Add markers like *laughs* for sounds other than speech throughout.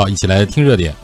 好，一起来听热点。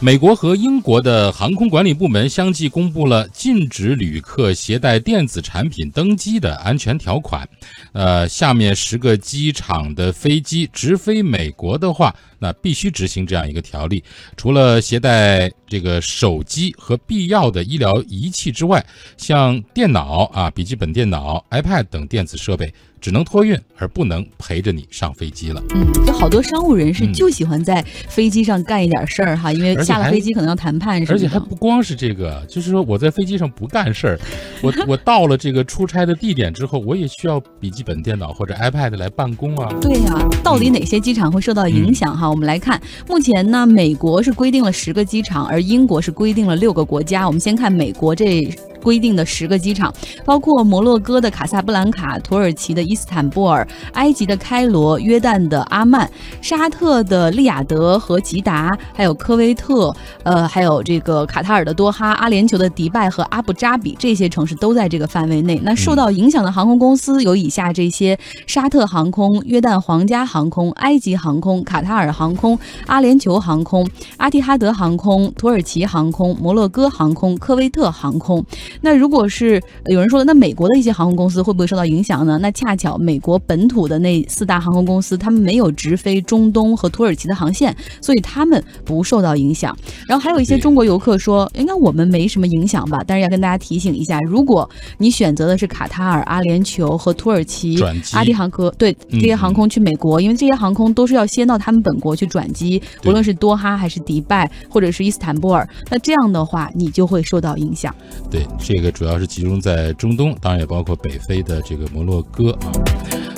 美国和英国的航空管理部门相继公布了禁止旅客携带电子产品登机的安全条款。呃，下面十个机场的飞机直飞美国的话，那必须执行这样一个条例。除了携带这个手机和必要的医疗仪器之外，像电脑啊、笔记本电脑、iPad 等电子设备。只能托运，而不能陪着你上飞机了。嗯，就好多商务人士就喜欢在飞机上干一点事儿哈，因为下了飞机可能要谈判。而且还不光是这个，就是说我在飞机上不干事儿，*laughs* 我我到了这个出差的地点之后，我也需要笔记本电脑或者 iPad 来办公啊。对呀，到底哪些机场会受到影响哈？我们来看，目前呢，美国是规定了十个机场，而英国是规定了六个国家。我们先看美国这。规定的十个机场，包括摩洛哥的卡萨布兰卡、土耳其的伊斯坦布尔、埃及的开罗、约旦的阿曼、沙特的利雅得和吉达，还有科威特，呃，还有这个卡塔尔的多哈、阿联酋的迪拜和阿布扎比，这些城市都在这个范围内。那受到影响的航空公司有以下这些：沙特航空、约旦皇家航空、埃及航空、卡塔尔航空、阿联酋航空、阿提哈德航空、土耳其航空、摩洛哥航空、科威特航空。那如果是有人说的，那美国的一些航空公司会不会受到影响呢？那恰巧美国本土的那四大航空公司，他们没有直飞中东和土耳其的航线，所以他们不受到影响。然后还有一些中国游客说，应该我们没什么影响吧？但是要跟大家提醒一下，如果你选择的是卡塔尔、阿联酋和土耳其阿迪航空，对这些航空去美国，因为这些航空都是要先到他们本国去转机，无论是多哈还是迪拜或者是伊斯坦布尔，那这样的话你就会受到影响。对。这个主要是集中在中东，当然也包括北非的这个摩洛哥啊。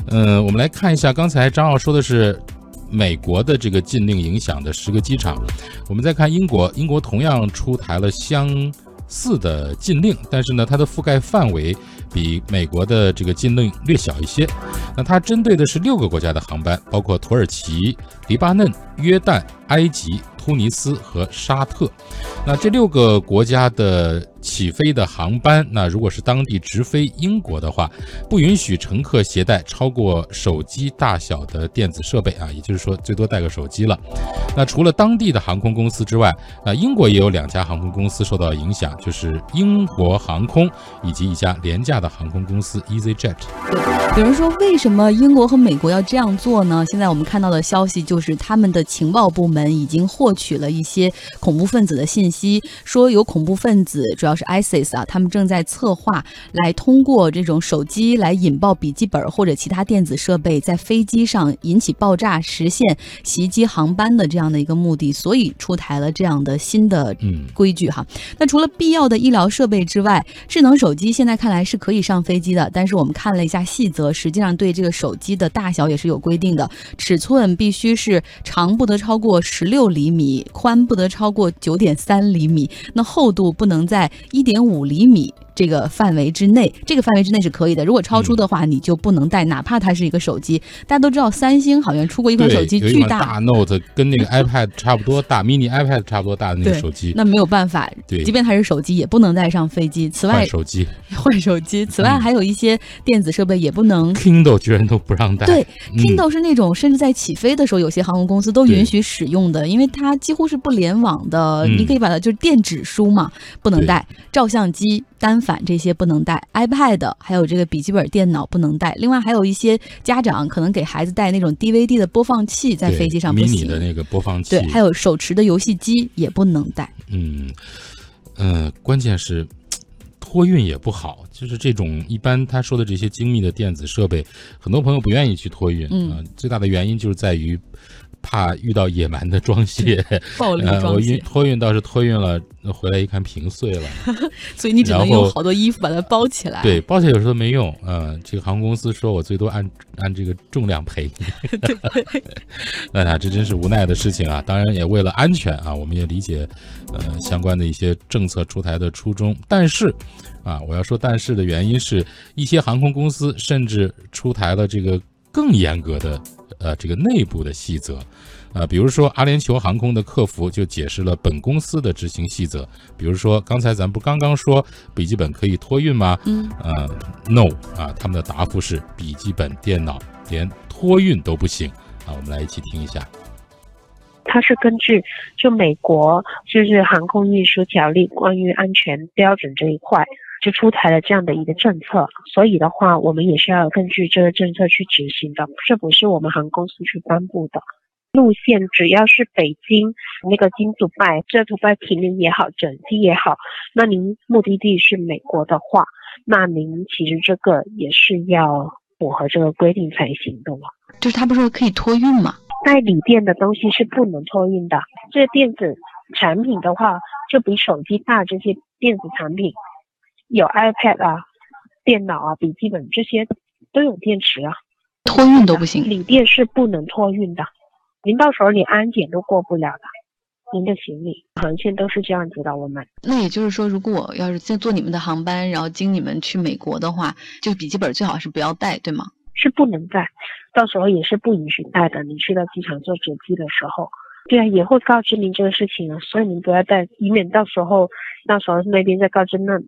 嗯，我们来看一下，刚才张奥说的是美国的这个禁令影响的十个机场，我们再看英国，英国同样出台了相似的禁令，但是呢，它的覆盖范围比美国的这个禁令略小一些。那它针对的是六个国家的航班，包括土耳其、黎巴嫩、约旦、埃及。突尼斯和沙特，那这六个国家的起飞的航班，那如果是当地直飞英国的话，不允许乘客携带超过手机大小的电子设备啊，也就是说最多带个手机了。那除了当地的航空公司之外，那英国也有两家航空公司受到影响，就是英国航空以及一家廉价的航空公司 EasyJet。有人说，为什么英国和美国要这样做呢？现在我们看到的消息就是，他们的情报部门已经获取了一些恐怖分子的信息，说有恐怖分子，主要是 ISIS 啊，他们正在策划来通过这种手机来引爆笔记本或者其他电子设备，在飞机上引起爆炸，实现袭击航班的这样的一个目的，所以出台了这样的新的规矩哈。那除了必要的医疗设备之外，智能手机现在看来是可可以上飞机的，但是我们看了一下细则。实际上，对这个手机的大小也是有规定的，尺寸必须是长不得超过十六厘米，宽不得超过九点三厘米，那厚度不能在一点五厘米。这个范围之内，这个范围之内是可以的。如果超出的话，你就不能带，哪怕它是一个手机。大家都知道，三星好像出过一款手机，巨大，大 Note 跟那个 *laughs* iPad 差不多大，mini iPad 差不多大的那个手机。那没有办法，对，即便它是手机，也不能带上飞机。此外，换手机 *laughs* 换手机。此外，还有一些电子设备也不能。Kindle 居然都不让带。对，Kindle 是那种甚至在起飞的时候，有些航空公司都允许使用的，因为它几乎是不联网的。你可以把它就是电子书嘛，不能带。照相机。单反这些不能带，iPad 还有这个笔记本电脑不能带。另外还有一些家长可能给孩子带那种 DVD 的播放器，在飞机上不行。的那个播放器。对，还有手持的游戏机也不能带。嗯嗯，关键是托运也不好，就是这种一般他说的这些精密的电子设备，很多朋友不愿意去托运。嗯，最大的原因就是在于。怕遇到野蛮的装卸，*laughs* 暴力装卸。我运托运倒是托运了，那回来一看屏碎了，*laughs* 所以你只能用好多衣服把它包起来。对，包起来有时候没用。嗯，这个航空公司说我最多按按这个重量赔你。*laughs* 那呀，这真是无奈的事情啊！当然也为了安全啊，我们也理解呃相关的一些政策出台的初衷。但是啊，我要说但是的原因是一些航空公司甚至出台了这个更严格的。呃，这个内部的细则，呃，比如说阿联酋航空的客服就解释了本公司的执行细则，比如说刚才咱不刚刚说笔记本可以托运吗？嗯，呃，no，啊，他们的答复是笔记本电脑连托运都不行，啊，我们来一起听一下。它是根据就美国就是航空运输条例关于安全标准这一块就出台了这样的一个政策，所以的话，我们也是要根据这个政策去执行的，这不是我们航空公司去颁布的。路线只要是北京那个金主拜，这主拜停留也好，转机也好，那您目的地是美国的话，那您其实这个也是要符合这个规定才行的嘛。就是他不是说可以托运吗？代理店的东西是不能托运的。这电子产品的话，就比手机大，这些电子产品有 iPad 啊、电脑啊、笔记本这些都有电池啊，托运都不行。锂电是不能托运的。您到时候连安检都过不了的，您的行李航线都是这样子的。我们那也就是说，如果我要是先坐你们的航班，然后经你们去美国的话，就笔记本最好是不要带，对吗？是不能带，到时候也是不允许带的。你去到机场做值机的时候，对啊，也会告知您这个事情啊，所以您不要带，以免到时候到时候那边再告知那。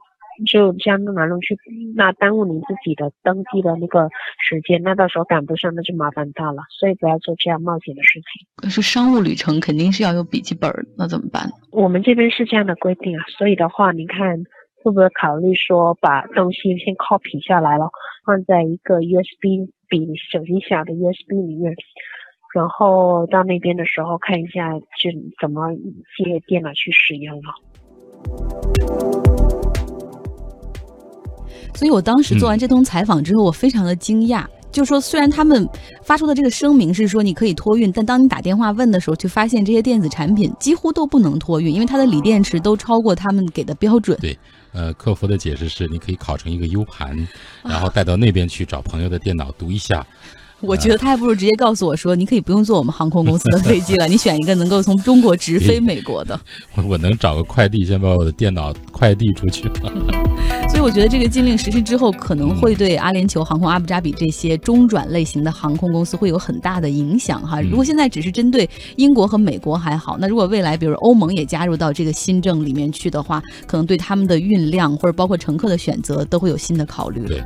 就这样弄来弄去，那耽误您自己的登记的那个时间，那到时候赶不上，那就麻烦大了。所以不要做这样冒险的事情。可是商务旅程，肯定是要有笔记本，那怎么办？我们这边是这样的规定啊，所以的话，您看会不会考虑说把东西先 copy 下来了，放在一个 USB 比手机小的 USB 里面，然后到那边的时候看一下就怎么借电脑去使用了。所以我当时做完这通采访之后，我非常的惊讶，就说，虽然他们发出的这个声明是说你可以托运，但当你打电话问的时候，却发现这些电子产品几乎都不能托运，因为它的锂电池都超过他们给的标准。对，呃，客服的解释是，你可以拷成一个 U 盘，然后带到那边去找朋友的电脑读一下。*laughs* 我觉得他还不如直接告诉我说，你可以不用坐我们航空公司的飞机了，你选一个能够从中国直飞美国的。我 *laughs* 我能找个快递，先把我的电脑 *laughs* 快递出去。所以我觉得这个禁令实施之后，可能会对阿联酋航空、阿布扎比这些中转类型的航空公司会有很大的影响哈。如果现在只是针对英国和美国还好，那如果未来比如欧盟也加入到这个新政里面去的话，可能对他们的运量或者包括乘客的选择都会有新的考虑。对。